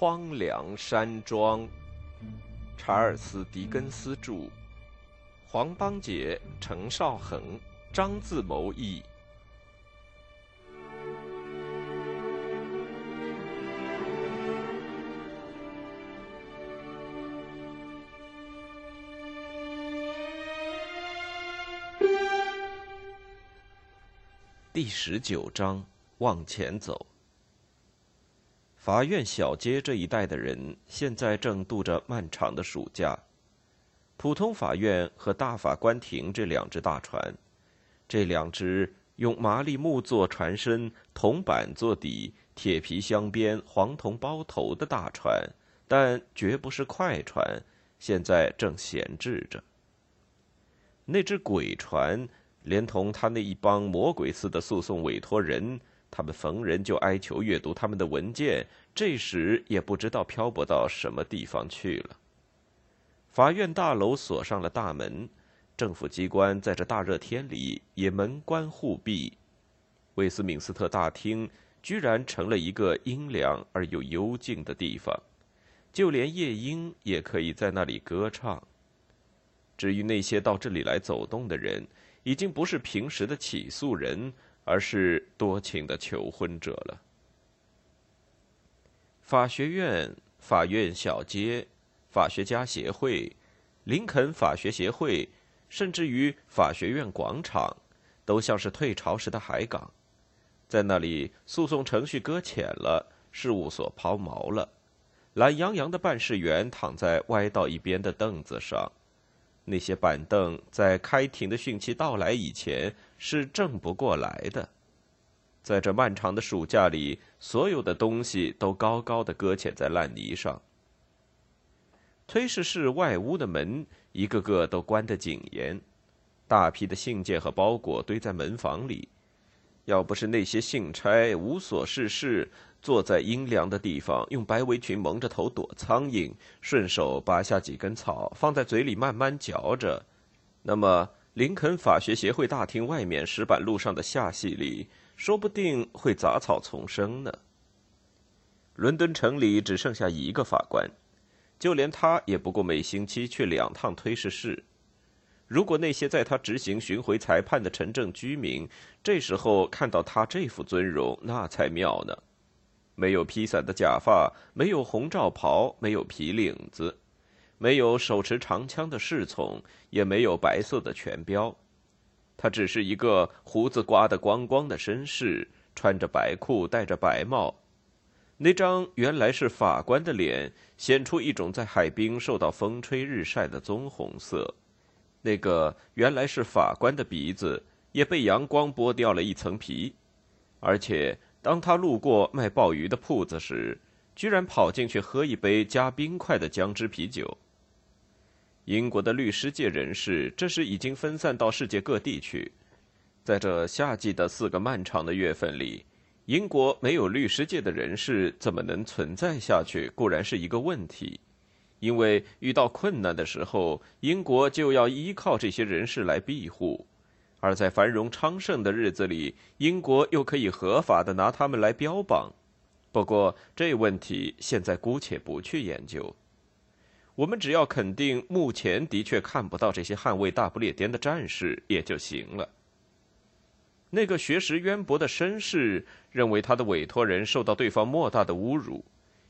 荒凉山庄，查尔斯·狄更斯著，黄邦杰、程少恒、张自谋译。第十九章，往前走。法院小街这一带的人现在正度着漫长的暑假。普通法院和大法官庭这两只大船，这两只用麻栗木做船身、铜板做底、铁皮镶边、黄铜包头的大船，但绝不是快船，现在正闲置着。那只鬼船，连同他那一帮魔鬼似的诉讼委托人。他们逢人就哀求阅读他们的文件，这时也不知道漂泊到什么地方去了。法院大楼锁上了大门，政府机关在这大热天里也门关户闭。威斯敏斯特大厅居然成了一个阴凉而又幽静的地方，就连夜莺也可以在那里歌唱。至于那些到这里来走动的人，已经不是平时的起诉人。而是多情的求婚者了。法学院、法院小街、法学家协会、林肯法学协会，甚至于法学院广场，都像是退潮时的海港。在那里，诉讼程序搁浅了，事务所抛锚了。懒洋洋的办事员躺在歪到一边的凳子上，那些板凳在开庭的讯息到来以前。是正不过来的，在这漫长的暑假里，所有的东西都高高的搁浅在烂泥上。推事室外屋的门一个个都关得紧严，大批的信件和包裹堆在门房里。要不是那些信差无所事事，坐在阴凉的地方，用白围裙蒙着头躲苍蝇，顺手拔下几根草放在嘴里慢慢嚼着，那么。林肯法学协会大厅外面石板路上的下隙里，说不定会杂草丛生呢。伦敦城里只剩下一个法官，就连他也不过每星期去两趟推事室。如果那些在他执行巡回裁判的城镇居民这时候看到他这副尊容，那才妙呢。没有披散的假发，没有红罩袍，没有皮领子。没有手持长枪的侍从，也没有白色的权标，他只是一个胡子刮得光光的绅士，穿着白裤，戴着白帽。那张原来是法官的脸，显出一种在海滨受到风吹日晒的棕红色；那个原来是法官的鼻子，也被阳光剥掉了一层皮。而且，当他路过卖鲍鱼的铺子时，居然跑进去喝一杯加冰块的姜汁啤酒。英国的律师界人士这时已经分散到世界各地去。在这夏季的四个漫长的月份里，英国没有律师界的人士怎么能存在下去？固然是一个问题，因为遇到困难的时候，英国就要依靠这些人士来庇护；而在繁荣昌盛的日子里，英国又可以合法的拿他们来标榜。不过，这问题现在姑且不去研究。我们只要肯定目前的确看不到这些捍卫大不列颠的战士也就行了。那个学识渊博的绅士认为他的委托人受到对方莫大的侮辱，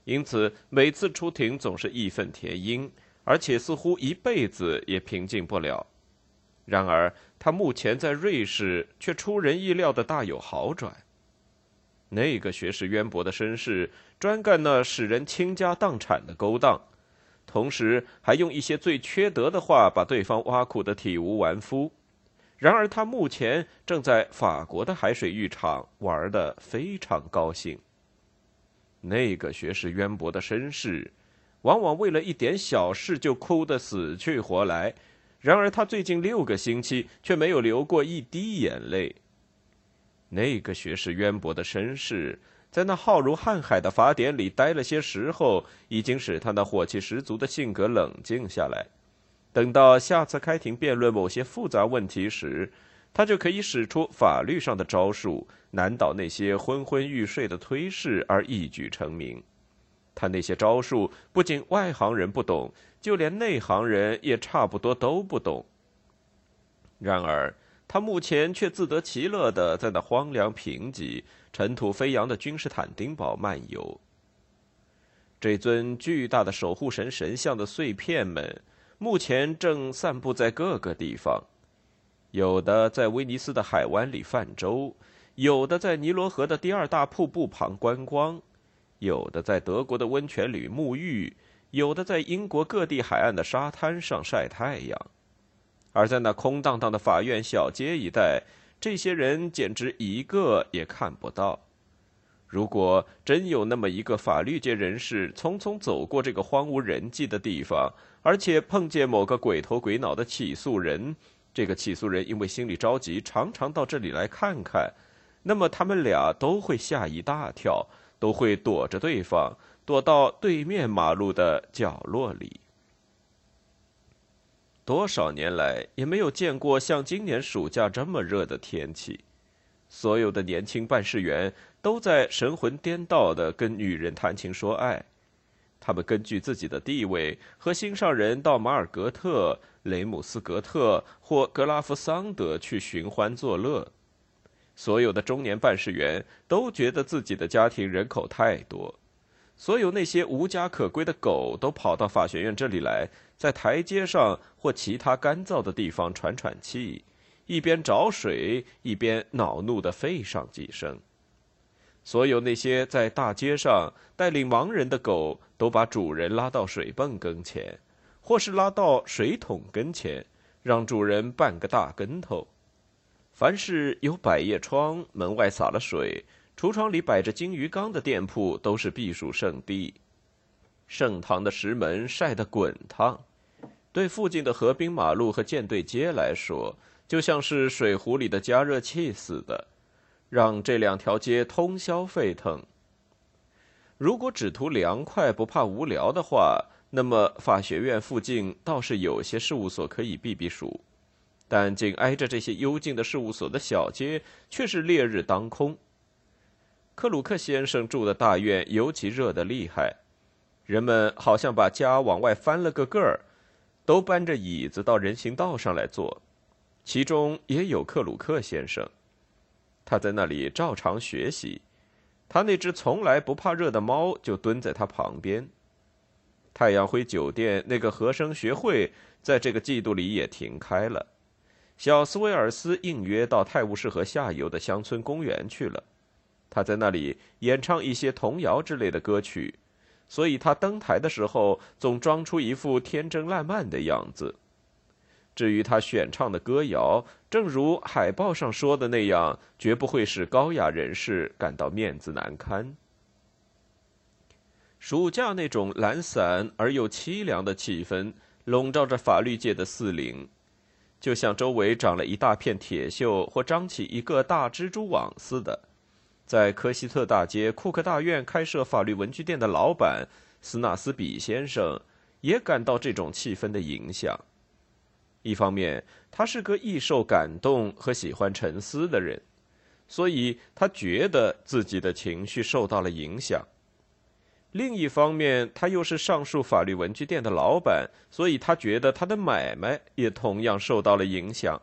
因此每次出庭总是义愤填膺，而且似乎一辈子也平静不了。然而他目前在瑞士却出人意料的大有好转。那个学识渊博的绅士专干那使人倾家荡产的勾当。同时还用一些最缺德的话把对方挖苦得体无完肤。然而他目前正在法国的海水浴场玩得非常高兴。那个学识渊博的绅士，往往为了一点小事就哭得死去活来。然而他最近六个星期却没有流过一滴眼泪。那个学识渊博的绅士。在那浩如瀚海的法典里待了些时候，已经使他那火气十足的性格冷静下来。等到下次开庭辩论某些复杂问题时，他就可以使出法律上的招数，难倒那些昏昏欲睡的推事，而一举成名。他那些招数不仅外行人不懂，就连内行人也差不多都不懂。然而，他目前却自得其乐的在那荒凉贫瘠、尘土飞扬的君士坦丁堡漫游。这尊巨大的守护神神像的碎片们，目前正散布在各个地方，有的在威尼斯的海湾里泛舟，有的在尼罗河的第二大瀑布旁观光。有的在德国的温泉里沐浴，有的在英国各地海岸的沙滩上晒太阳，而在那空荡荡的法院小街一带，这些人简直一个也看不到。如果真有那么一个法律界人士匆匆走过这个荒无人迹的地方，而且碰见某个鬼头鬼脑的起诉人，这个起诉人因为心里着急，常常到这里来看看，那么他们俩都会吓一大跳。都会躲着对方，躲到对面马路的角落里。多少年来也没有见过像今年暑假这么热的天气，所有的年轻办事员都在神魂颠倒的跟女人谈情说爱，他们根据自己的地位和心上人到马尔格特、雷姆斯格特或格拉夫桑德去寻欢作乐。所有的中年办事员都觉得自己的家庭人口太多，所有那些无家可归的狗都跑到法学院这里来，在台阶上或其他干燥的地方喘喘气，一边找水一边恼怒地吠上几声。所有那些在大街上带领盲人的狗都把主人拉到水泵跟前，或是拉到水桶跟前，让主人半个大跟头。凡是有百叶窗、门外洒了水、橱窗里摆着金鱼缸的店铺，都是避暑胜地。盛唐的石门晒得滚烫，对附近的河滨马路和舰队街来说，就像是水壶里的加热器似的，让这两条街通宵沸腾。如果只图凉快不怕无聊的话，那么法学院附近倒是有些事务所可以避避暑。但紧挨着这些幽静的事务所的小街，却是烈日当空。克鲁克先生住的大院尤其热得厉害，人们好像把家往外翻了个个儿，都搬着椅子到人行道上来坐，其中也有克鲁克先生。他在那里照常学习，他那只从来不怕热的猫就蹲在他旁边。太阳辉酒店那个和声学会在这个季度里也停开了。小斯威尔斯应约到泰晤士河下游的乡村公园去了，他在那里演唱一些童谣之类的歌曲，所以他登台的时候总装出一副天真烂漫的样子。至于他选唱的歌谣，正如海报上说的那样，绝不会使高雅人士感到面子难堪。暑假那种懒散而又凄凉的气氛，笼罩着法律界的四邻。就像周围长了一大片铁锈，或张起一个大蜘蛛网似的，在科西特大街库克大院开设法律文具店的老板斯纳斯比先生也感到这种气氛的影响。一方面，他是个易受感动和喜欢沉思的人，所以他觉得自己的情绪受到了影响。另一方面，他又是上述法律文具店的老板，所以他觉得他的买卖也同样受到了影响。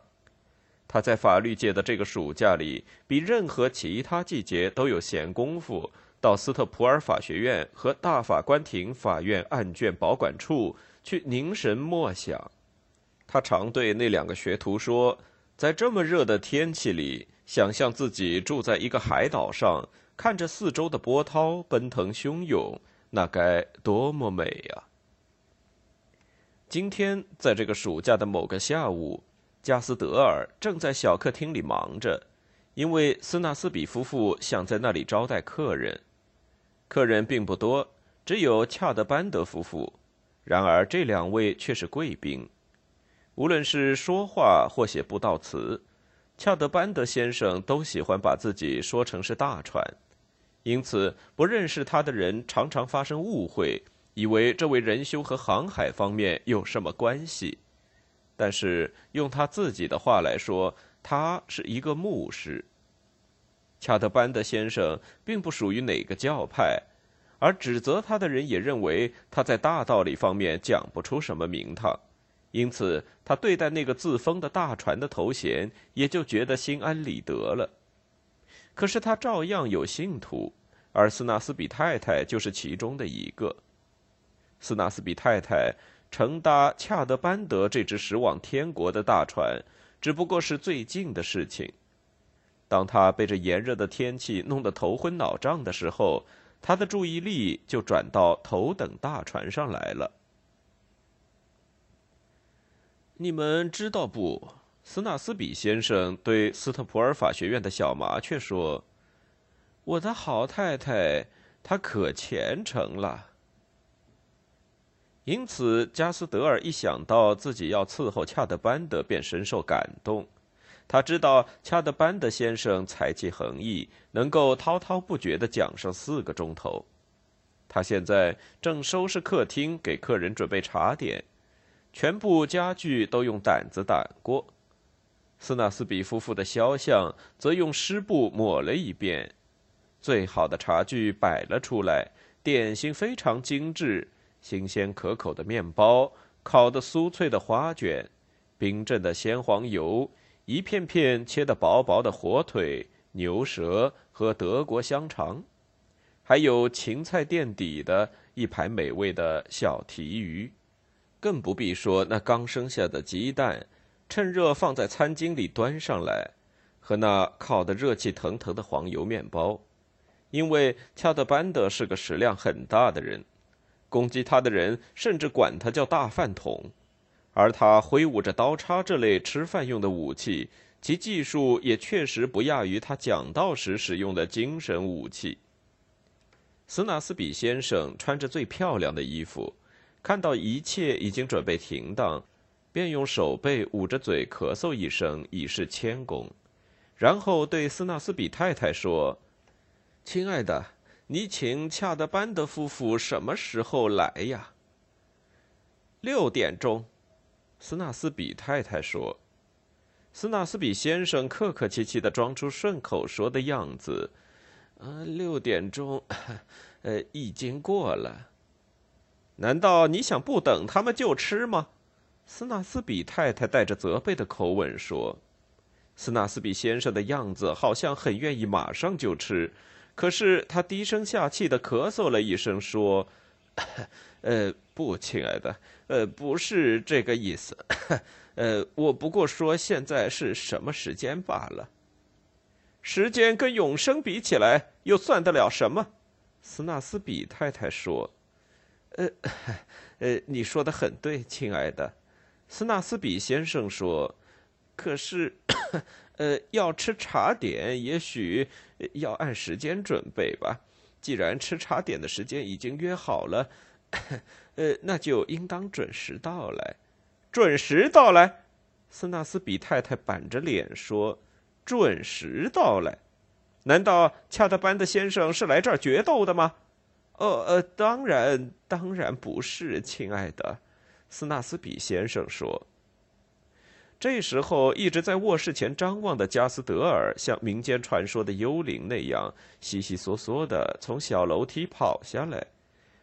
他在法律界的这个暑假里，比任何其他季节都有闲工夫到斯特普尔法学院和大法官庭法院案卷保管处去凝神默想。他常对那两个学徒说：“在这么热的天气里，想象自己住在一个海岛上。”看着四周的波涛奔腾汹涌，那该多么美呀！今天在这个暑假的某个下午，加斯德尔正在小客厅里忙着，因为斯纳斯比夫妇想在那里招待客人。客人并不多，只有恰德班德夫妇。然而这两位却是贵宾，无论是说话或写布道词，恰德班德先生都喜欢把自己说成是大船。因此，不认识他的人常常发生误会，以为这位仁兄和航海方面有什么关系。但是，用他自己的话来说，他是一个牧师。恰特班德先生并不属于哪个教派，而指责他的人也认为他在大道理方面讲不出什么名堂，因此他对待那个自封的大船的头衔也就觉得心安理得了。可是他照样有信徒，而斯纳斯比太太就是其中的一个。斯纳斯比太太乘搭恰德班德这只驶往天国的大船，只不过是最近的事情。当他被这炎热的天气弄得头昏脑胀的时候，他的注意力就转到头等大船上来了。你们知道不？斯纳斯比先生对斯特普尔法学院的小麻雀说：“我的好太太，她可虔诚了。”因此，加斯德尔一想到自己要伺候恰德班德，便深受感动。他知道恰德班德先生才气横溢，能够滔滔不绝地讲上四个钟头。他现在正收拾客厅，给客人准备茶点，全部家具都用掸子掸过。斯纳斯比夫妇的肖像则用湿布抹了一遍。最好的茶具摆了出来，点心非常精致，新鲜可口的面包，烤的酥脆的花卷，冰镇的鲜黄油。一片片切得薄薄的火腿、牛舌和德国香肠，还有芹菜垫底的一排美味的小提鱼，更不必说那刚生下的鸡蛋，趁热放在餐巾里端上来，和那烤得热气腾腾的黄油面包。因为恰德班德是个食量很大的人，攻击他的人甚至管他叫大饭桶。而他挥舞着刀叉这类吃饭用的武器，其技术也确实不亚于他讲道时使用的精神武器。斯纳斯比先生穿着最漂亮的衣服，看到一切已经准备停当，便用手背捂着嘴咳嗽一声以示谦恭，然后对斯纳斯比太太说：“亲爱的，你请恰德班德夫妇什么时候来呀？”六点钟。斯纳斯比太太说：“斯纳斯比先生客客气气的装出顺口说的样子。呃，六点钟，呃，已经过了。难道你想不等他们就吃吗？”斯纳斯比太太带着责备的口吻说。斯纳斯比先生的样子好像很愿意马上就吃，可是他低声下气的咳嗽了一声说：“ 呃，不，亲爱的。”呃，不是这个意思，呃，我不过说现在是什么时间罢了。时间跟永生比起来，又算得了什么？斯纳斯比太太说：“呃，呃，你说的很对，亲爱的。”斯纳斯比先生说：“可是，呃，要吃茶点，也许要按时间准备吧。既然吃茶点的时间已经约好了。”呃，那就应当准时到来，准时到来。斯纳斯比太太板着脸说：“准时到来，难道恰德班的先生是来这儿决斗的吗？”“呃呃，当然，当然不是，亲爱的。”斯纳斯比先生说。这时候，一直在卧室前张望的加斯德尔，像民间传说的幽灵那样，悉悉嗦嗦的从小楼梯跑下来。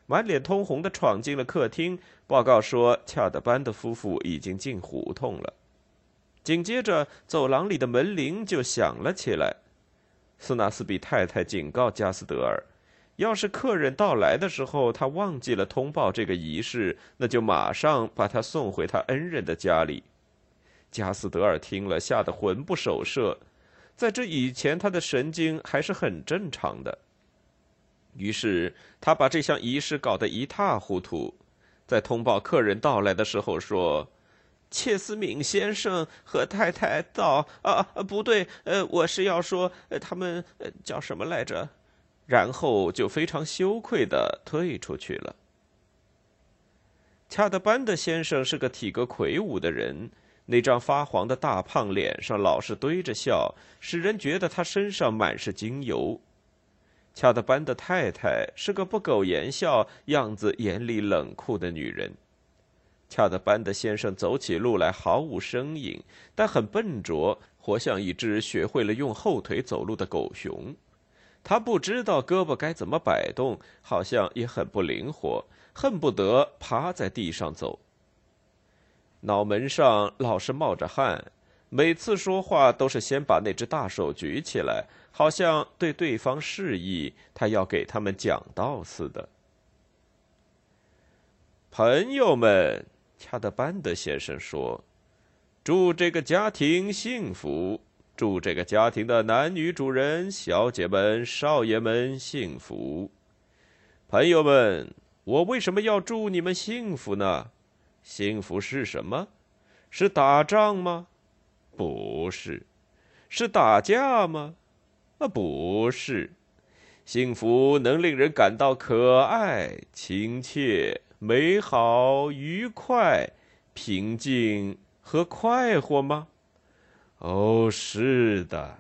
满脸通红的闯进了客厅，报告说：“恰德班的夫妇已经进胡同了。”紧接着，走廊里的门铃就响了起来。斯纳斯比太太警告加斯德尔：“要是客人到来的时候，他忘记了通报这个仪式，那就马上把他送回他恩人的家里。”加斯德尔听了，吓得魂不守舍。在这以前，他的神经还是很正常的。于是他把这项仪式搞得一塌糊涂，在通报客人到来的时候说：“切斯敏先生和太太到啊，不对，呃，我是要说，他们叫什么来着？”然后就非常羞愧的退出去了。恰德班德先生是个体格魁梧的人，那张发黄的大胖脸上老是堆着笑，使人觉得他身上满是精油。恰德班的太太是个不苟言笑、样子严厉冷酷的女人。恰德班的先生走起路来毫无声音，但很笨拙，活像一只学会了用后腿走路的狗熊。他不知道胳膊该怎么摆动，好像也很不灵活，恨不得趴在地上走。脑门上老是冒着汗，每次说话都是先把那只大手举起来，好像对对方示意他要给他们讲道似的。朋友们，恰德班德先生说：“祝这个家庭幸福。”祝这个家庭的男女主人、小姐们、少爷们幸福，朋友们，我为什么要祝你们幸福呢？幸福是什么？是打仗吗？不是。是打架吗？啊，不是。幸福能令人感到可爱、亲切、美好、愉快、平静和快活吗？哦，是的，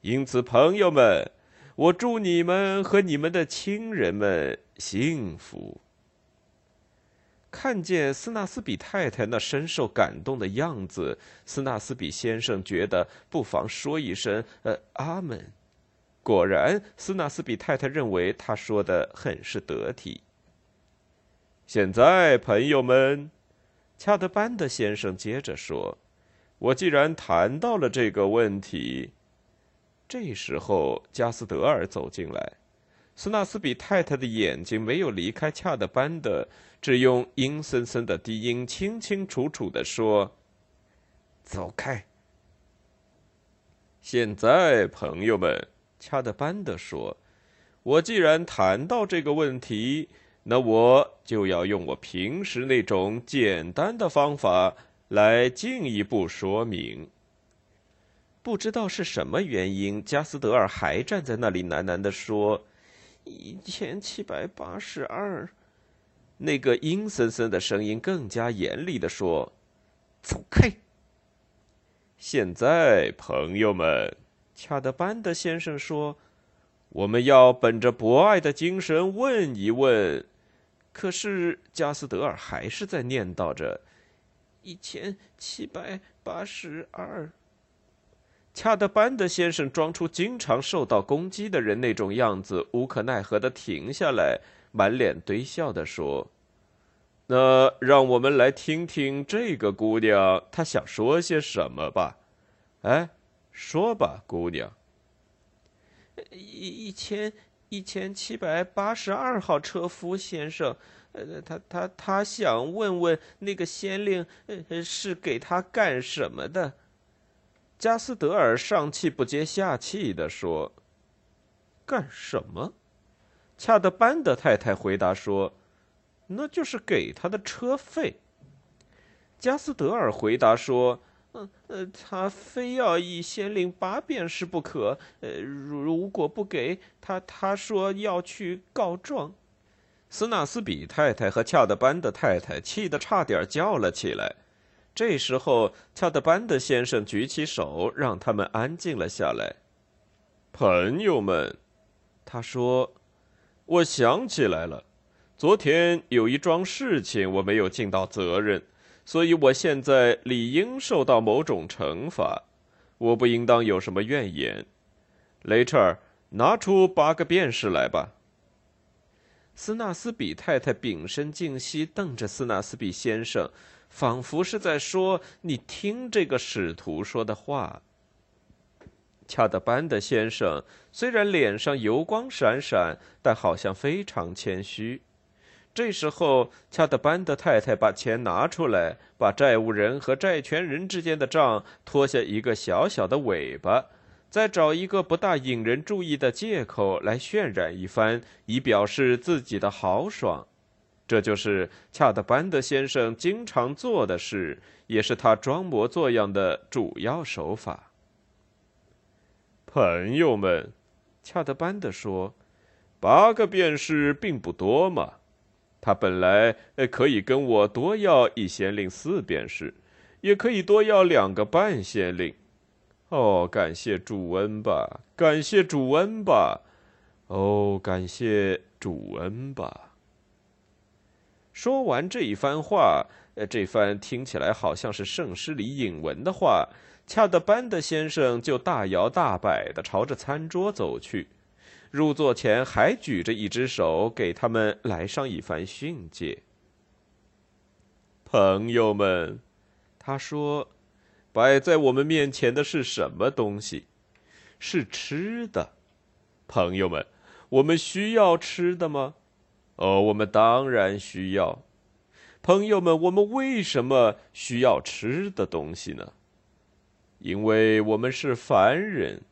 因此，朋友们，我祝你们和你们的亲人们幸福。看见斯纳斯比太太那深受感动的样子，斯纳斯比先生觉得不妨说一声“呃，阿门”。果然，斯纳斯比太太认为他说的很是得体。现在，朋友们，恰德班的先生接着说。我既然谈到了这个问题，这时候加斯德尔走进来，斯纳斯比太太的眼睛没有离开恰德班的，只用阴森森的低音清清楚楚的说：“走开。”现在，朋友们，恰德班的说：“我既然谈到这个问题，那我就要用我平时那种简单的方法。”来进一步说明。不知道是什么原因，加斯德尔还站在那里喃喃地说：“一千七百八十二。”那个阴森森的声音更加严厉地说：“走开！”现在，朋友们，恰德班德先生说：“我们要本着博爱的精神问一问。”可是加斯德尔还是在念叨着。一千七百八十二。恰德班德先生装出经常受到攻击的人那种样子，无可奈何的停下来，满脸堆笑的说：“那让我们来听听这个姑娘她想说些什么吧。哎，说吧，姑娘。一一千一千七百八十二号车夫先生。”呃，他他他想问问那个先令，呃，是给他干什么的？加斯德尔上气不接下气的说：“干什么？”恰德班的太太回答说：“那就是给他的车费。”加斯德尔回答说：“嗯呃，他非要以先令八便士不可。呃，如果不给他，他说要去告状。”斯纳斯比太太和恰德班的太太气得差点叫了起来。这时候，恰德班的先生举起手，让他们安静了下来。朋友们，他说：“我想起来了，昨天有一桩事情我没有尽到责任，所以我现在理应受到某种惩罚。我不应当有什么怨言。雷彻尔，拿出八个便士来吧。”斯纳斯比太太屏声静息，瞪着斯纳斯比先生，仿佛是在说：“你听这个使徒说的话。”恰德班的先生虽然脸上油光闪闪，但好像非常谦虚。这时候，恰德班的太太把钱拿出来，把债务人和债权人之间的账拖下一个小小的尾巴。再找一个不大引人注意的借口来渲染一番，以表示自己的豪爽，这就是恰德班德先生经常做的事，也是他装模作样的主要手法。朋友们，恰德班德说：“八个便士并不多嘛，他本来可以跟我多要一先令四便士，也可以多要两个半先令。”哦，感谢主恩吧，感谢主恩吧，哦，感谢主恩吧。说完这一番话，呃，这番听起来好像是圣诗里引文的话，恰德班德先生就大摇大摆的朝着餐桌走去。入座前还举着一只手，给他们来上一番训诫。朋友们，他说：“摆在我们面前的是什么东西？是吃的。朋友们，我们需要吃的吗？哦，我们当然需要。朋友们，我们为什么需要吃的东西呢？因为我们是凡人。”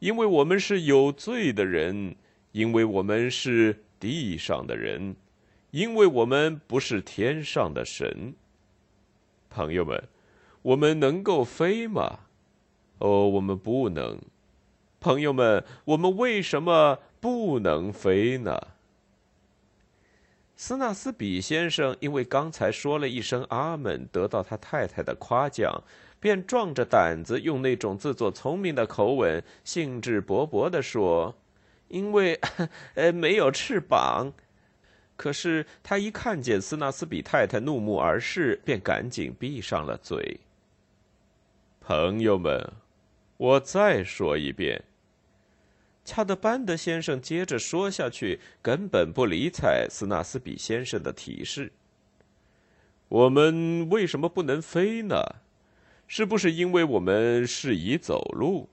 因为我们是有罪的人，因为我们是地上的人，因为我们不是天上的神。朋友们，我们能够飞吗？哦，我们不能。朋友们，我们为什么不能飞呢？斯纳斯比先生因为刚才说了一声“阿门”，得到他太太的夸奖。便壮着胆子用那种自作聪明的口吻，兴致勃勃地说：“因为，呃，没有翅膀。”可是他一看见斯纳斯比太太怒目而视，便赶紧闭上了嘴。朋友们，我再说一遍。恰德班德先生接着说下去，根本不理睬斯纳斯比先生的提示。我们为什么不能飞呢？是不是因为我们适宜走路？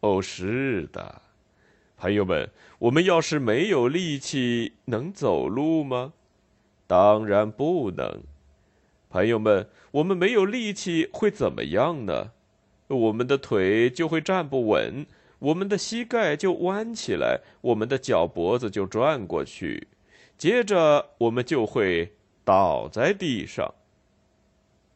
哦，是的，朋友们，我们要是没有力气，能走路吗？当然不能。朋友们，我们没有力气会怎么样呢？我们的腿就会站不稳，我们的膝盖就弯起来，我们的脚脖子就转过去，接着我们就会倒在地上。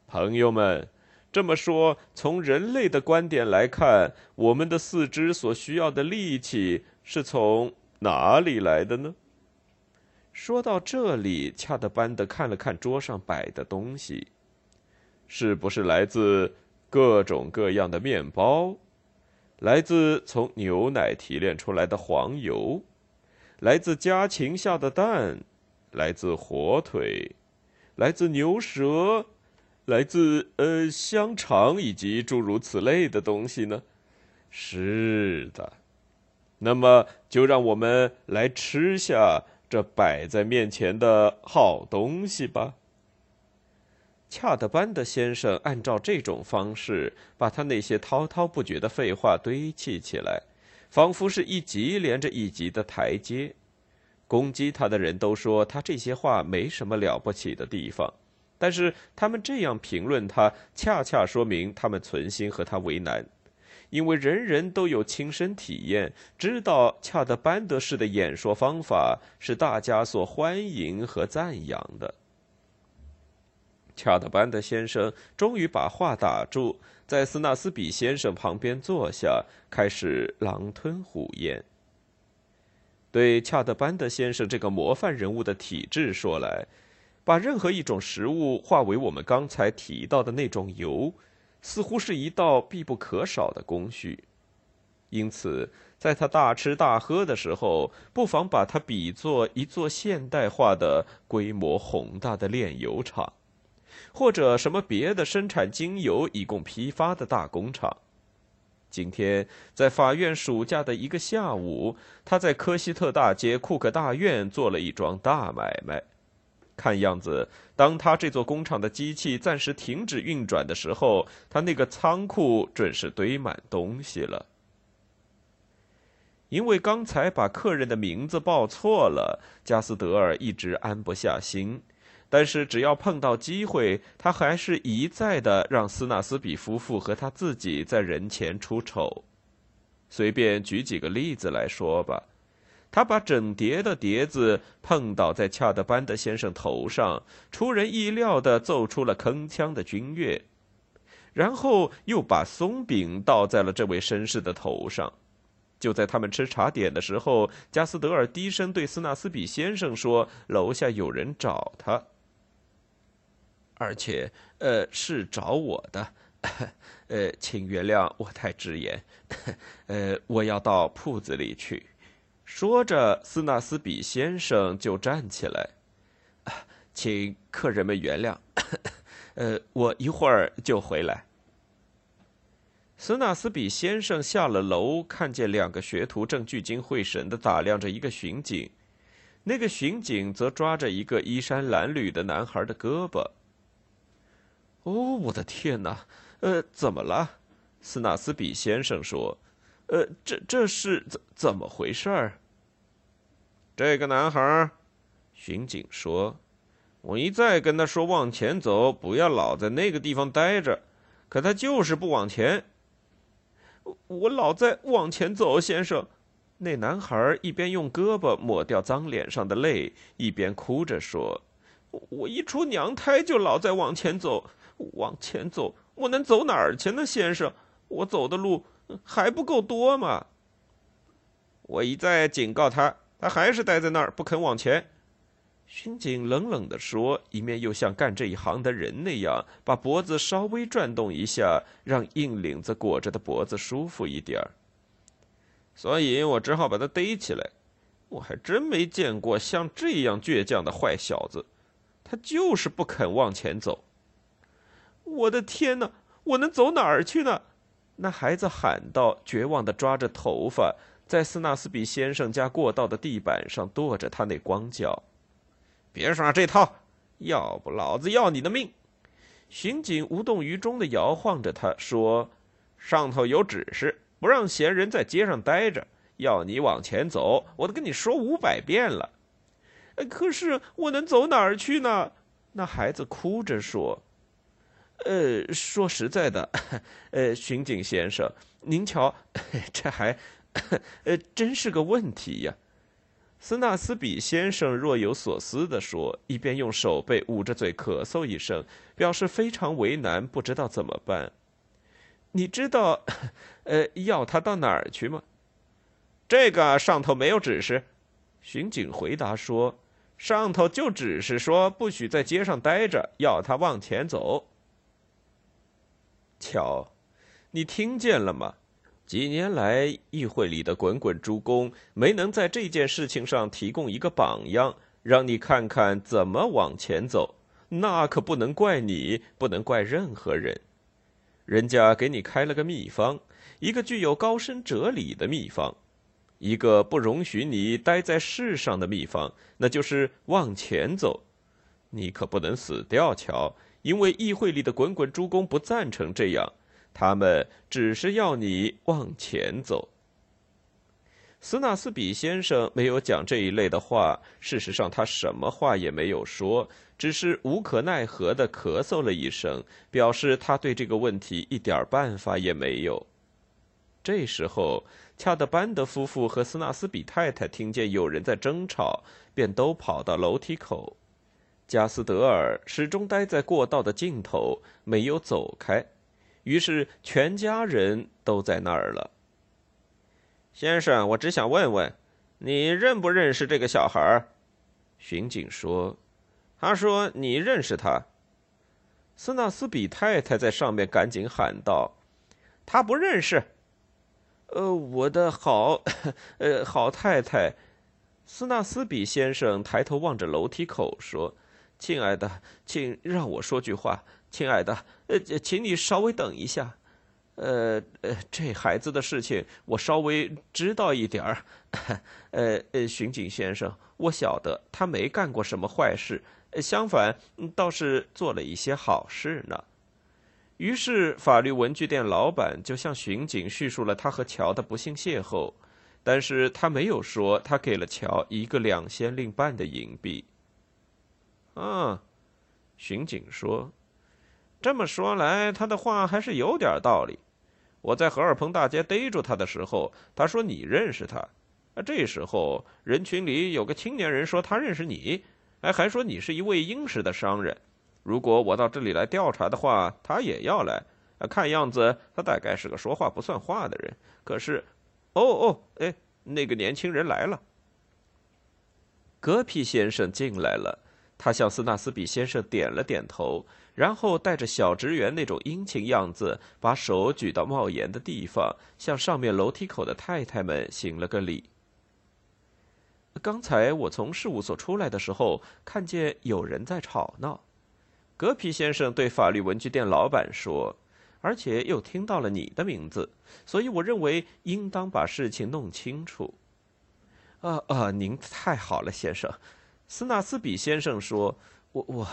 朋友们。这么说，从人类的观点来看，我们的四肢所需要的力气是从哪里来的呢？说到这里，恰德班德看了看桌上摆的东西，是不是来自各种各样的面包，来自从牛奶提炼出来的黄油，来自家禽下的蛋，来自火腿，来自牛舌？来自呃香肠以及诸如此类的东西呢？是的，那么就让我们来吃下这摆在面前的好东西吧。恰德班的先生按照这种方式，把他那些滔滔不绝的废话堆砌起来，仿佛是一级连着一级的台阶。攻击他的人都说他这些话没什么了不起的地方。但是他们这样评论他，恰恰说明他们存心和他为难，因为人人都有亲身体验，知道恰德班德式的演说方法是大家所欢迎和赞扬的。恰德班德先生终于把话打住，在斯纳斯比先生旁边坐下，开始狼吞虎咽。对恰德班德先生这个模范人物的体质说来。把任何一种食物化为我们刚才提到的那种油，似乎是一道必不可少的工序。因此，在他大吃大喝的时候，不妨把它比作一座现代化的、规模宏大的炼油厂，或者什么别的生产精油以供批发的大工厂。今天，在法院暑假的一个下午，他在科希特大街库克大院做了一桩大买卖。看样子，当他这座工厂的机器暂时停止运转的时候，他那个仓库准是堆满东西了。因为刚才把客人的名字报错了，加斯德尔一直安不下心。但是只要碰到机会，他还是一再的让斯纳斯比夫妇和他自己在人前出丑。随便举几个例子来说吧。他把整叠的碟子碰倒在恰德班德先生头上，出人意料地奏出了铿锵的军乐，然后又把松饼倒在了这位绅士的头上。就在他们吃茶点的时候，加斯德尔低声对斯纳斯比先生说：“楼下有人找他，而且，呃，是找我的。呃，请原谅我太直言。呃，我要到铺子里去。”说着，斯纳斯比先生就站起来，请客人们原谅，呃，我一会儿就回来。斯纳斯比先生下了楼，看见两个学徒正聚精会神地打量着一个巡警，那个巡警则抓着一个衣衫褴褛的男孩的胳膊。哦，我的天哪！呃，怎么了？斯纳斯比先生说：“呃，这这是怎怎么回事儿？”这个男孩，巡警说：“我一再跟他说往前走，不要老在那个地方待着，可他就是不往前。”我老在往前走，先生。那男孩一边用胳膊抹掉脏脸上的泪，一边哭着说：“我一出娘胎就老在往前走，往前走，我能走哪儿去呢，先生？我走的路还不够多吗？”我一再警告他，他还是待在那儿不肯往前。巡警冷冷地说，一面又像干这一行的人那样，把脖子稍微转动一下，让硬领子裹着的脖子舒服一点儿。所以我只好把他逮起来。我还真没见过像这样倔强的坏小子，他就是不肯往前走。我的天哪！我能走哪儿去呢？那孩子喊道，绝望地抓着头发，在斯纳斯比先生家过道的地板上跺着他那光脚。别耍这套，要不老子要你的命！巡警无动于衷地摇晃着他，说：“上头有指示，不让闲人在街上待着，要你往前走。我都跟你说五百遍了。”可是我能走哪儿去呢？那孩子哭着说：“呃，说实在的，呃，巡警先生，您瞧，这还，呃，真是个问题呀。”斯纳斯比先生若有所思地说，一边用手背捂着嘴咳嗽一声，表示非常为难，不知道怎么办。你知道，呃，要他到哪儿去吗？这个上头没有指示。巡警回答说：“上头就只是说不许在街上待着，要他往前走。”瞧，你听见了吗？几年来，议会里的滚滚诸公没能在这件事情上提供一个榜样，让你看看怎么往前走，那可不能怪你，不能怪任何人。人家给你开了个秘方，一个具有高深哲理的秘方，一个不容许你待在世上的秘方，那就是往前走。你可不能死掉，瞧，因为议会里的滚滚诸公不赞成这样。他们只是要你往前走。斯纳斯比先生没有讲这一类的话，事实上他什么话也没有说，只是无可奈何的咳嗽了一声，表示他对这个问题一点办法也没有。这时候，恰德班德夫妇和斯纳斯比太太听见有人在争吵，便都跑到楼梯口。加斯德尔始终待在过道的尽头，没有走开。于是，全家人都在那儿了。先生，我只想问问，你认不认识这个小孩？巡警说：“他说你认识他。”斯纳斯比太太在上面赶紧喊道：“他不认识。”呃，我的好，呃，好太太。斯纳斯比先生抬头望着楼梯口说：“亲爱的，请让我说句话。”亲爱的，呃，请你稍微等一下，呃呃，这孩子的事情我稍微知道一点儿，呃呃，巡警先生，我晓得他没干过什么坏事，相反，倒是做了一些好事呢。于是，法律文具店老板就向巡警叙述了他和乔的不幸邂逅，但是他没有说他给了乔一个两先令半的银币。啊，巡警说。这么说来，他的话还是有点道理。我在荷尔彭大街逮住他的时候，他说你认识他。啊这时候人群里有个青年人说他认识你，哎，还说你是一位英式的商人。如果我到这里来调查的话，他也要来。看样子他大概是个说话不算话的人。可是，哦哦，哎，那个年轻人来了。戈皮先生进来了，他向斯纳斯比先生点了点头。然后带着小职员那种殷勤样子，把手举到帽檐的地方，向上面楼梯口的太太们行了个礼。刚才我从事务所出来的时候，看见有人在吵闹。格皮先生对法律文具店老板说：“而且又听到了你的名字，所以我认为应当把事情弄清楚。”“啊啊，您太好了，先生。”斯纳斯比先生说：“我我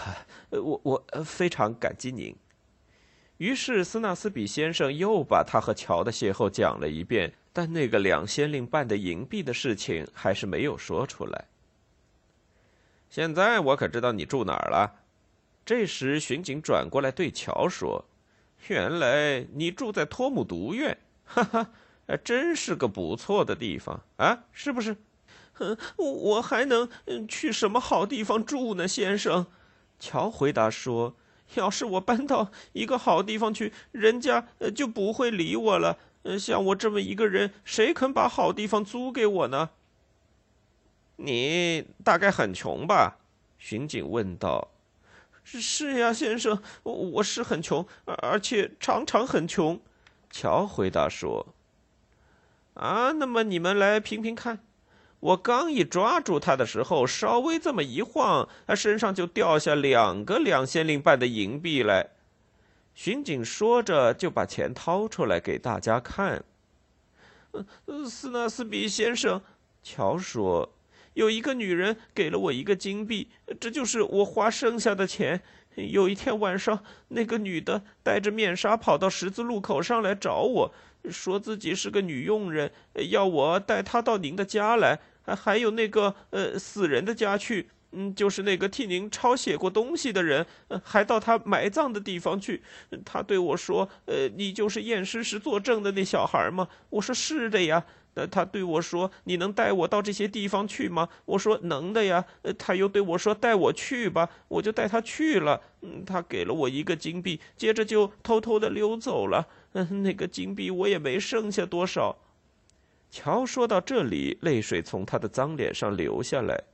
我我非常感激您。”于是斯纳斯比先生又把他和乔的邂逅讲了一遍，但那个两先令办的银币的事情还是没有说出来。现在我可知道你住哪儿了。这时，巡警转过来对乔说：“原来你住在托姆独院，哈哈，真是个不错的地方啊，是不是？”“我还能去什么好地方住呢，先生？”乔回答说：“要是我搬到一个好地方去，人家就不会理我了。像我这么一个人，谁肯把好地方租给我呢？”你大概很穷吧？巡警问道。“是呀，先生，我是很穷，而且常常很穷。”乔回答说。“啊，那么你们来评评看。我刚一抓住他的时候，稍微这么一晃，他身上就掉下两个两先令半的银币来。”巡警说着，就把钱掏出来给大家看。“斯纳斯比先生，”乔说。有一个女人给了我一个金币，这就是我花剩下的钱。有一天晚上，那个女的戴着面纱跑到十字路口上来找我，说自己是个女佣人，要我带她到您的家来，还有那个呃死人的家去，嗯，就是那个替您抄写过东西的人，还到他埋葬的地方去。他对我说：“呃，你就是验尸时作证的那小孩吗？”我说：“是的呀。”呃，他对我说：“你能带我到这些地方去吗？”我说：“能的呀。”呃，他又对我说：“带我去吧。”我就带他去了。嗯，他给了我一个金币，接着就偷偷的溜走了。嗯，那个金币我也没剩下多少。乔说到这里，泪水从他的脏脸上流下来。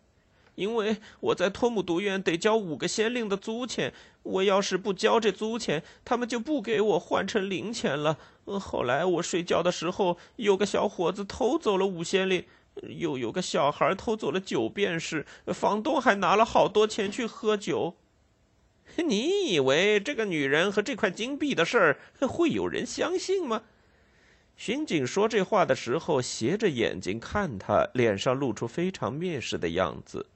因为我在托姆独院得交五个先令的租钱，我要是不交这租钱，他们就不给我换成零钱了。后来我睡觉的时候，有个小伙子偷走了五先令，又有个小孩偷走了九便士，房东还拿了好多钱去喝酒。你以为这个女人和这块金币的事儿会有人相信吗？巡警说这话的时候，斜着眼睛看他，脸上露出非常蔑视的样子。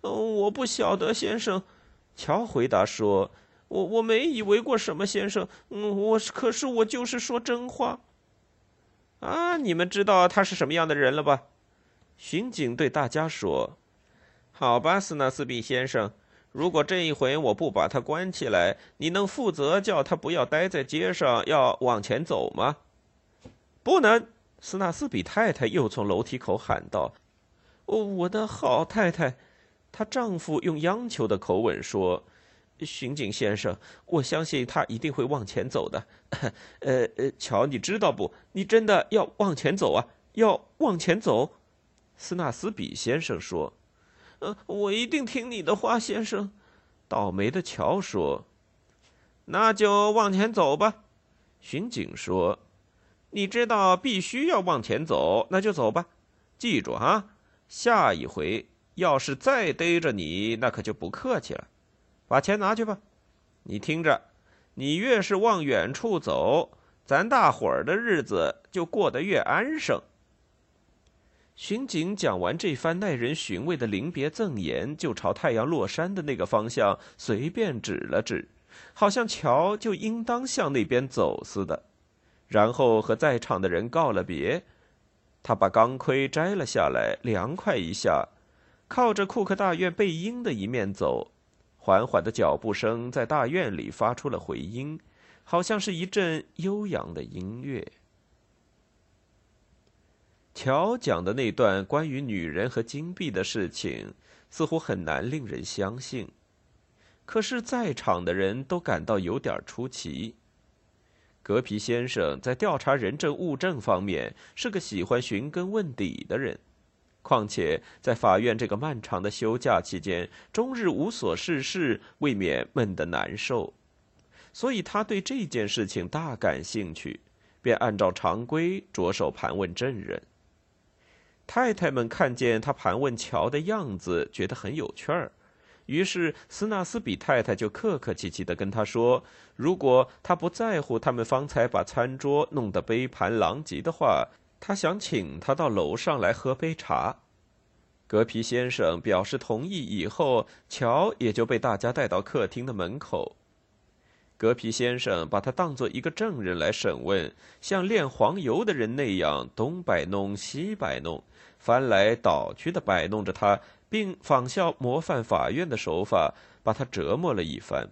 我不晓得，先生。乔回答说：“我我没以为过什么，先生。嗯，我可是我就是说真话。啊，你们知道他是什么样的人了吧？”巡警对大家说：“好吧，斯纳斯比先生，如果这一回我不把他关起来，你能负责叫他不要待在街上，要往前走吗？”“不能！”斯纳斯比太太又从楼梯口喊道：“哦，我的好太太。”她丈夫用央求的口吻说：“巡警先生，我相信他一定会往前走的。呃呃，乔，你知道不？你真的要往前走啊？要往前走。”斯纳斯比先生说：“呃，我一定听你的话，先生。”倒霉的乔说：“那就往前走吧。”巡警说：“你知道必须要往前走，那就走吧。记住啊，下一回。”要是再逮着你，那可就不客气了。把钱拿去吧。你听着，你越是往远处走，咱大伙儿的日子就过得越安生。巡警讲完这番耐人寻味的临别赠言，就朝太阳落山的那个方向随便指了指，好像乔就应当向那边走似的。然后和在场的人告了别，他把钢盔摘了下来，凉快一下。靠着库克大院背阴的一面走，缓缓的脚步声在大院里发出了回音，好像是一阵悠扬的音乐。乔讲的那段关于女人和金币的事情，似乎很难令人相信，可是，在场的人都感到有点出奇。格皮先生在调查人证物证方面是个喜欢寻根问底的人。况且，在法院这个漫长的休假期间，终日无所事事，未免闷得难受。所以，他对这件事情大感兴趣，便按照常规着手盘问证人。太太们看见他盘问乔的样子，觉得很有趣儿，于是斯纳斯比太太就客客气气地跟他说：“如果他不在乎他们方才把餐桌弄得杯盘狼藉的话，他想请他到楼上来喝杯茶。”格皮先生表示同意以后，乔也就被大家带到客厅的门口。格皮先生把他当做一个证人来审问，像炼黄油的人那样东摆弄西摆弄，翻来倒去的摆弄着他，并仿效模范法院的手法，把他折磨了一番。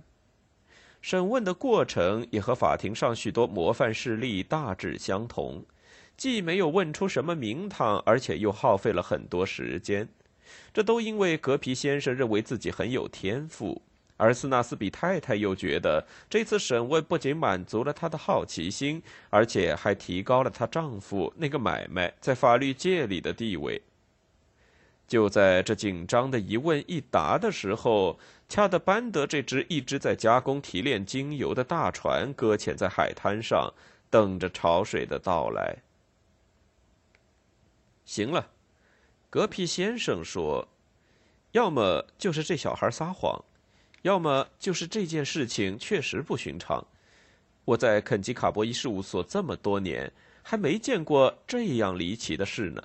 审问的过程也和法庭上许多模范事例大致相同，既没有问出什么名堂，而且又耗费了很多时间。这都因为格皮先生认为自己很有天赋。而斯纳斯比太太又觉得，这次审问不仅满足了她的好奇心，而且还提高了她丈夫那个买卖在法律界里的地位。就在这紧张的一问一答的时候，恰德班德这只一直在加工提炼精油的大船搁浅在海滩上，等着潮水的到来。行了，隔壁先生说：“要么就是这小孩撒谎。”要么就是这件事情确实不寻常。我在肯吉卡博伊事务所这么多年，还没见过这样离奇的事呢。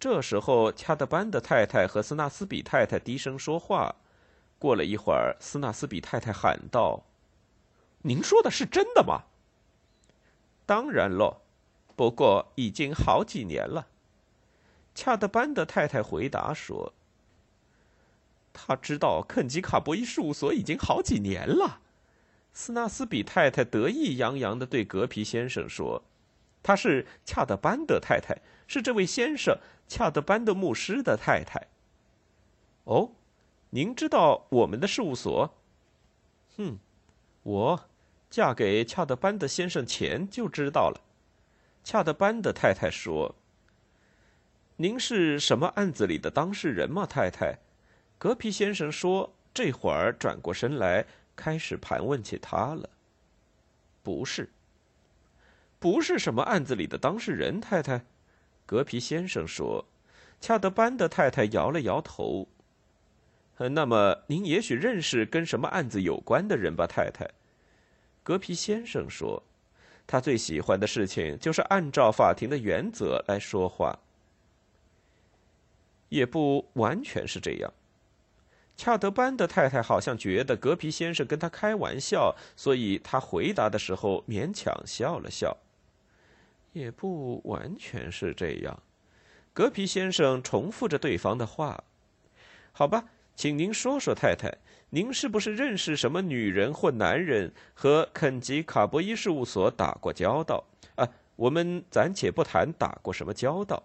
这时候，恰德班的太太和斯纳斯比太太低声说话。过了一会儿，斯纳斯比太太喊道：“您说的是真的吗？”“当然喽，不过已经好几年了。”恰德班的太太回答说。他知道肯吉卡博伊事务所已经好几年了，斯纳斯比太太得意洋洋的对格皮先生说：“她是恰德班德太太，是这位先生恰德班德牧师的太太。”哦，您知道我们的事务所？哼，我嫁给恰德班德先生前就知道了。恰德班德太太说：“您是什么案子里的当事人吗，太太？”格皮先生说：“这会儿转过身来，开始盘问起他了。不是，不是什么案子里的当事人，太太。”格皮先生说。恰德班的太太摇了摇头。那么，您也许认识跟什么案子有关的人吧，太太？格皮先生说。他最喜欢的事情就是按照法庭的原则来说话。也不完全是这样。恰德班的太太好像觉得格皮先生跟他开玩笑，所以他回答的时候勉强笑了笑。也不完全是这样，格皮先生重复着对方的话。好吧，请您说说，太太，您是不是认识什么女人或男人和肯吉卡波伊事务所打过交道？啊，我们暂且不谈打过什么交道。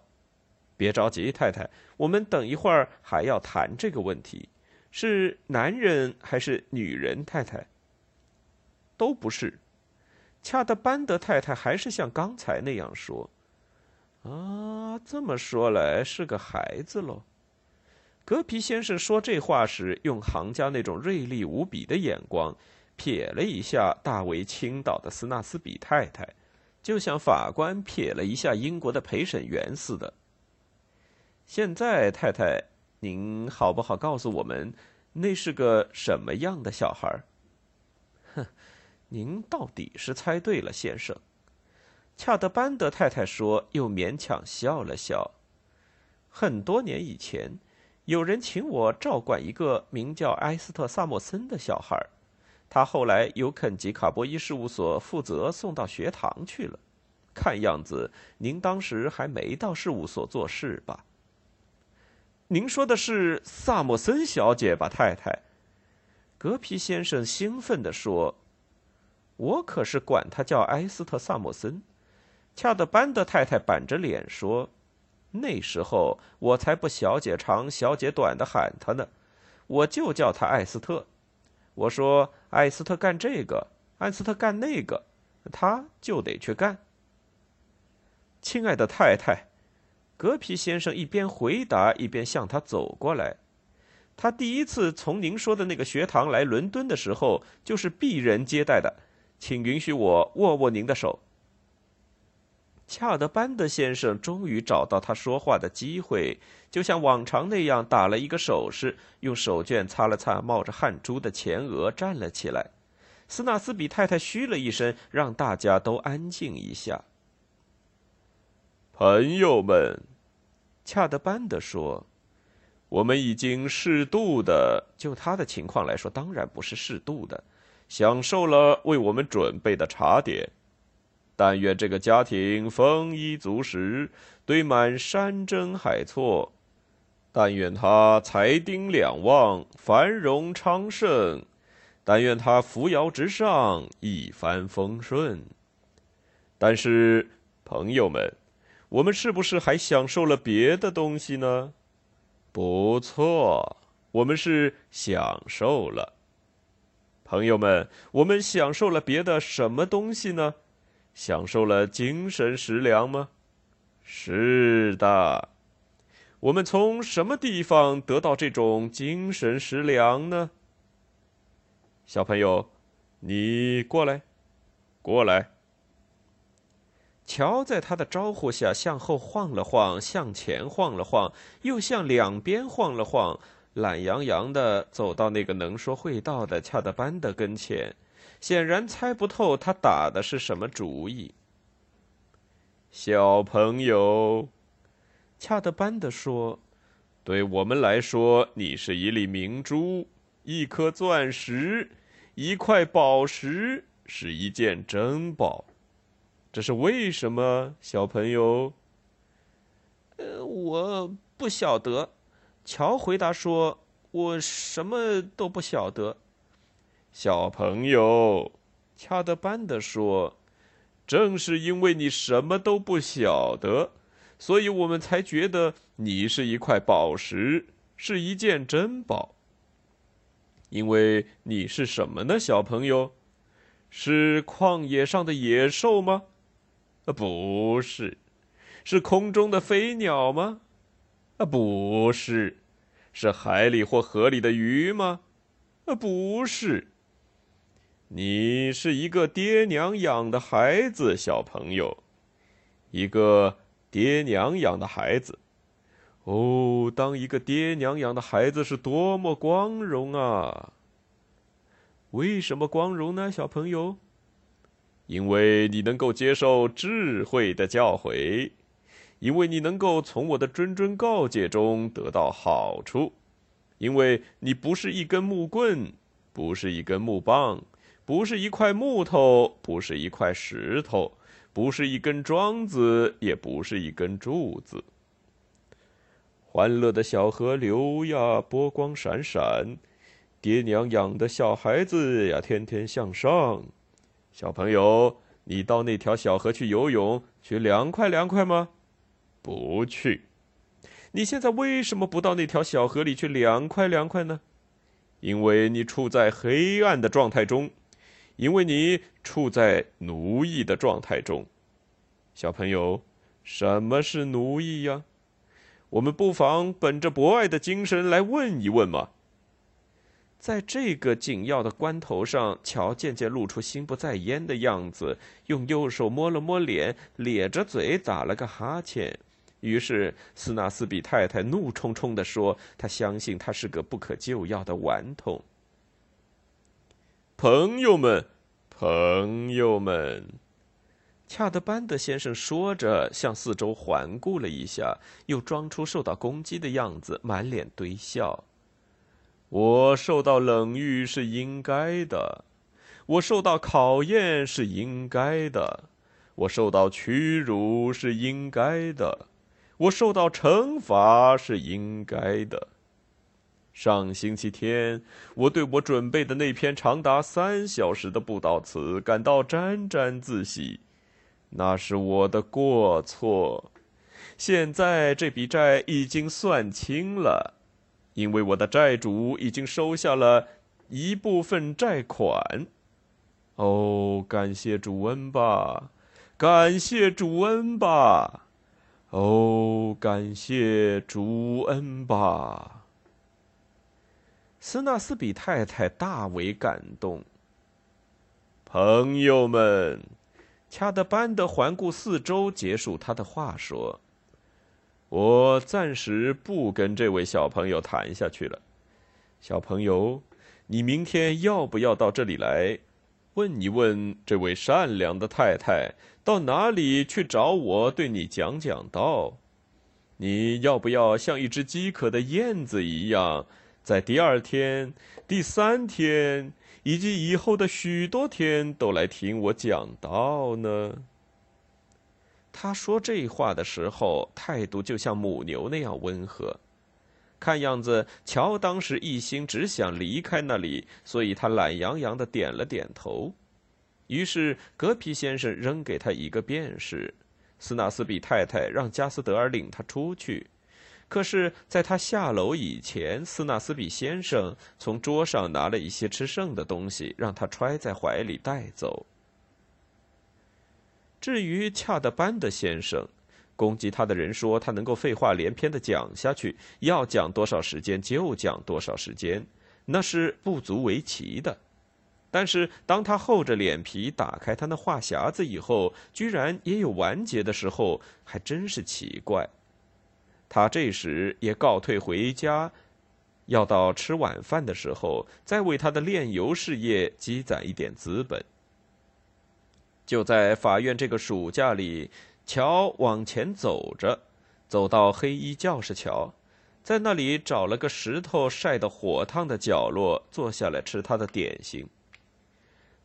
别着急，太太，我们等一会儿还要谈这个问题。是男人还是女人？太太都不是。恰德班德太太还是像刚才那样说：“啊，这么说来是个孩子喽。”戈皮先生说这话时，用行家那种锐利无比的眼光瞥了一下大为倾倒的斯纳斯比太太，就像法官瞥了一下英国的陪审员似的。现在，太太。您好不好告诉我们，那是个什么样的小孩？您到底是猜对了，先生。恰德班德太太说，又勉强笑了笑。很多年以前，有人请我照管一个名叫埃斯特·萨默森的小孩，他后来由肯吉卡波伊事务所负责送到学堂去了。看样子，您当时还没到事务所做事吧？您说的是萨默森小姐吧，太太？格皮先生兴奋地说：“我可是管她叫埃斯特·萨默森。”恰德班德太太板着脸说：“那时候我才不小姐长小姐短的喊她呢，我就叫她艾斯特。我说艾斯特干这个，艾斯特干那个，她就得去干。”亲爱的太太。格皮先生一边回答，一边向他走过来。他第一次从您说的那个学堂来伦敦的时候，就是鄙人接待的，请允许我握握您的手。恰德班德先生终于找到他说话的机会，就像往常那样打了一个手势，用手绢擦了擦冒着汗珠的前额，站了起来。斯纳斯比太太嘘了一声，让大家都安静一下。朋友们，恰德班德说：“我们已经适度的，就他的情况来说，当然不是适度的，享受了为我们准备的茶点。”但愿这个家庭丰衣足食，堆满山珍海错；但愿他财丁两旺，繁荣昌盛；但愿他扶摇直上，一帆风顺。但是，朋友们，我们是不是还享受了别的东西呢？不错，我们是享受了。朋友们，我们享受了别的什么东西呢？享受了精神食粮吗？是的。我们从什么地方得到这种精神食粮呢？小朋友，你过来，过来。乔在他的招呼下向后晃了晃，向前晃了晃，又向两边晃了晃，懒洋洋的走到那个能说会道的恰德班的跟前。显然猜不透他打的是什么主意。小朋友，恰德班的说：“对我们来说，你是一粒明珠，一颗钻石，一块宝石，是一件珍宝。这是为什么，小朋友？”呃，我不晓得。乔回答说：“我什么都不晓得。”小朋友，恰德班的说：“正是因为你什么都不晓得，所以我们才觉得你是一块宝石，是一件珍宝。因为你是什么呢，小朋友？是旷野上的野兽吗？啊，不是。是空中的飞鸟吗？不是。是海里或河里的鱼吗？啊，不是。”你是一个爹娘养的孩子，小朋友，一个爹娘养的孩子。哦，当一个爹娘养的孩子是多么光荣啊！为什么光荣呢，小朋友？因为你能够接受智慧的教诲，因为你能够从我的谆谆告诫中得到好处，因为你不是一根木棍，不是一根木棒。不是一块木头，不是一块石头，不是一根桩子，也不是一根柱子。欢乐的小河流呀，波光闪闪；爹娘养的小孩子呀，天天向上。小朋友，你到那条小河去游泳，去凉快凉快吗？不去。你现在为什么不到那条小河里去凉快凉快呢？因为你处在黑暗的状态中。因为你处在奴役的状态中，小朋友，什么是奴役呀？我们不妨本着博爱的精神来问一问嘛。在这个紧要的关头上，乔渐渐露出心不在焉的样子，用右手摸了摸脸，咧着嘴打了个哈欠。于是斯纳斯比太太怒冲冲地说：“她相信他是个不可救药的顽童。”朋友们，朋友们，恰德班德先生说着，向四周环顾了一下，又装出受到攻击的样子，满脸堆笑。我受到冷遇是应该的，我受到考验是应该的，我受到屈辱是应该的，我受到惩罚是应该的。上星期天，我对我准备的那篇长达三小时的布道词感到沾沾自喜，那是我的过错。现在这笔债已经算清了，因为我的债主已经收下了一部分债款。哦，感谢主恩吧，感谢主恩吧，哦，感谢主恩吧。斯纳斯比太太大为感动。朋友们，恰德班德环顾四周，结束他的话说：“我暂时不跟这位小朋友谈下去了。小朋友，你明天要不要到这里来，问一问这位善良的太太到哪里去找我，对你讲讲道？你要不要像一只饥渴的燕子一样，在第二天、第三天？”以及以后的许多天都来听我讲道呢。他说这话的时候，态度就像母牛那样温和。看样子，乔当时一心只想离开那里，所以他懒洋洋的点了点头。于是，格皮先生扔给他一个便士，斯纳斯比太太让加斯德尔领他出去。可是，在他下楼以前，斯纳斯比先生从桌上拿了一些吃剩的东西，让他揣在怀里带走。至于恰德班的先生，攻击他的人说他能够废话连篇的讲下去，要讲多少时间就讲多少时间，那是不足为奇的。但是，当他厚着脸皮打开他那话匣子以后，居然也有完结的时候，还真是奇怪。他这时也告退回家，要到吃晚饭的时候再为他的炼油事业积攒一点资本。就在法院这个暑假里，乔往前走着，走到黑衣教士桥，在那里找了个石头晒得火烫的角落，坐下来吃他的点心。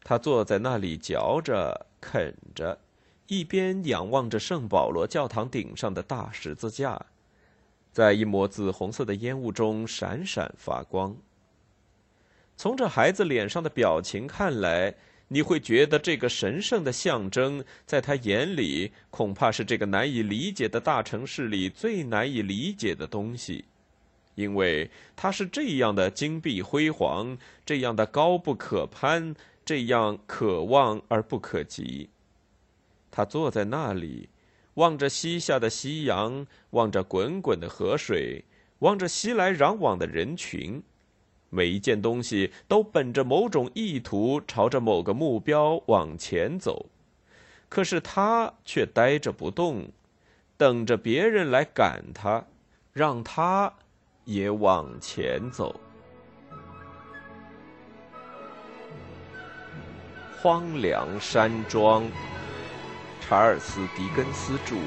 他坐在那里嚼着、啃着，一边仰望着圣保罗教堂顶上的大十字架。在一抹紫红色的烟雾中闪闪发光。从这孩子脸上的表情看来，你会觉得这个神圣的象征，在他眼里恐怕是这个难以理解的大城市里最难以理解的东西，因为它是这样的金碧辉煌，这样的高不可攀，这样可望而不可及。他坐在那里。望着西下的夕阳，望着滚滚的河水，望着熙来攘往的人群，每一件东西都本着某种意图，朝着某个目标往前走。可是他却呆着不动，等着别人来赶他，让他也往前走。荒凉山庄。查尔斯·狄更斯著。